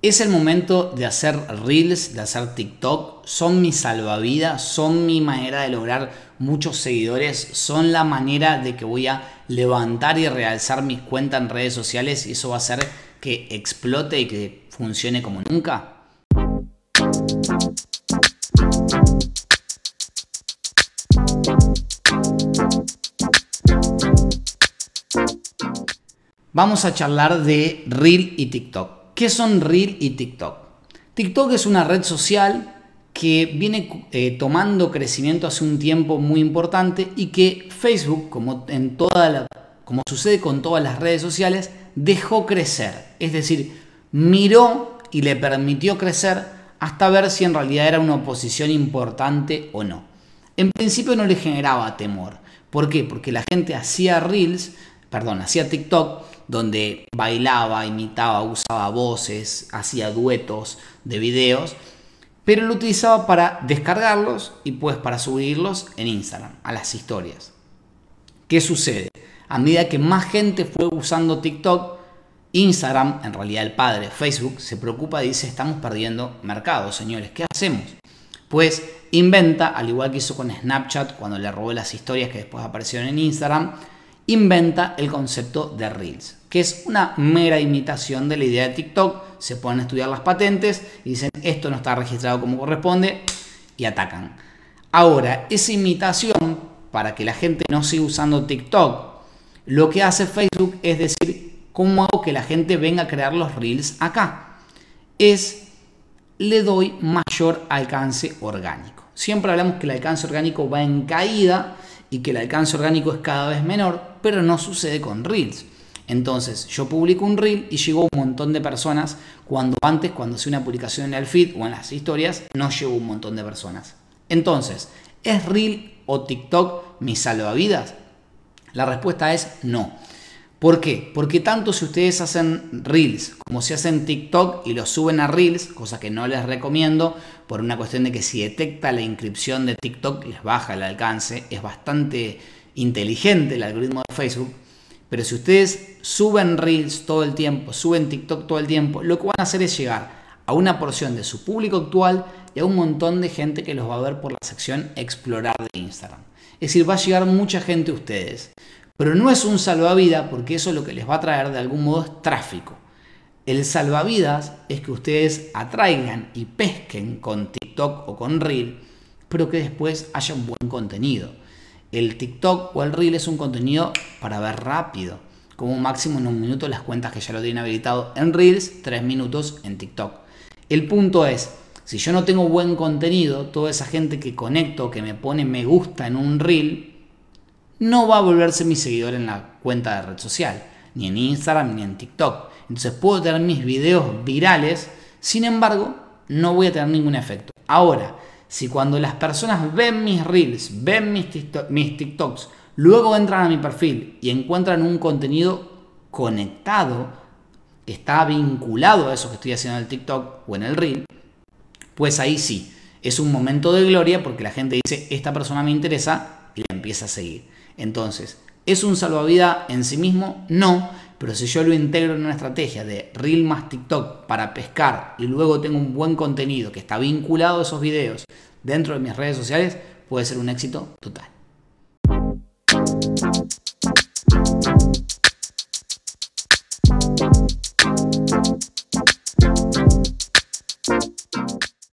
Es el momento de hacer reels, de hacer TikTok. Son mi salvavidas, son mi manera de lograr muchos seguidores, son la manera de que voy a levantar y realzar mis cuentas en redes sociales y eso va a hacer que explote y que funcione como nunca. Vamos a charlar de Reel y TikTok. ¿Qué son Reel y TikTok? TikTok es una red social que viene eh, tomando crecimiento hace un tiempo muy importante y que Facebook, como, en como sucede con todas las redes sociales, dejó crecer. Es decir, miró y le permitió crecer hasta ver si en realidad era una oposición importante o no. En principio no le generaba temor. ¿Por qué? Porque la gente hacía reels, perdón, hacía TikTok donde bailaba, imitaba, usaba voces, hacía duetos de videos, pero lo utilizaba para descargarlos y pues para subirlos en Instagram, a las historias. ¿Qué sucede? A medida que más gente fue usando TikTok, Instagram, en realidad el padre, Facebook, se preocupa y dice, estamos perdiendo mercado, señores, ¿qué hacemos? Pues inventa, al igual que hizo con Snapchat cuando le robó las historias que después aparecieron en Instagram, inventa el concepto de Reels, que es una mera imitación de la idea de TikTok. Se ponen a estudiar las patentes y dicen esto no está registrado como corresponde y atacan. Ahora, esa imitación, para que la gente no siga usando TikTok, lo que hace Facebook es decir, ¿cómo hago que la gente venga a crear los Reels acá? Es, le doy mayor alcance orgánico. Siempre hablamos que el alcance orgánico va en caída y que el alcance orgánico es cada vez menor, pero no sucede con Reels. Entonces, yo publico un reel y llegó un montón de personas cuando antes, cuando hacía una publicación en el feed o en las historias, no llegó un montón de personas. Entonces, ¿es reel o TikTok mi salvavidas? La respuesta es no. ¿Por qué? Porque tanto si ustedes hacen reels como si hacen TikTok y los suben a reels, cosa que no les recomiendo por una cuestión de que si detecta la inscripción de TikTok les baja el alcance, es bastante inteligente el algoritmo de Facebook. Pero si ustedes suben reels todo el tiempo, suben TikTok todo el tiempo, lo que van a hacer es llegar a una porción de su público actual y a un montón de gente que los va a ver por la sección explorar de Instagram. Es decir, va a llegar mucha gente a ustedes. Pero no es un salvavidas porque eso lo que les va a traer de algún modo es tráfico. El salvavidas es que ustedes atraigan y pesquen con TikTok o con Reel, pero que después haya un buen contenido. El TikTok o el Reel es un contenido para ver rápido, como máximo en un minuto las cuentas que ya lo tienen habilitado en Reels, tres minutos en TikTok. El punto es, si yo no tengo buen contenido, toda esa gente que conecto, que me pone me gusta en un Reel, no va a volverse mi seguidor en la cuenta de red social, ni en Instagram ni en TikTok. Entonces puedo tener mis videos virales, sin embargo, no voy a tener ningún efecto. Ahora, si cuando las personas ven mis reels, ven mis, TikToks, luego entran a mi perfil y encuentran un contenido conectado, está vinculado a eso que estoy haciendo en el TikTok o en el reel, pues ahí sí, es un momento de gloria porque la gente dice, esta persona me interesa y la empieza a seguir. Entonces, ¿es un salvavidas en sí mismo? No, pero si yo lo integro en una estrategia de Reel más TikTok para pescar y luego tengo un buen contenido que está vinculado a esos videos dentro de mis redes sociales, puede ser un éxito total.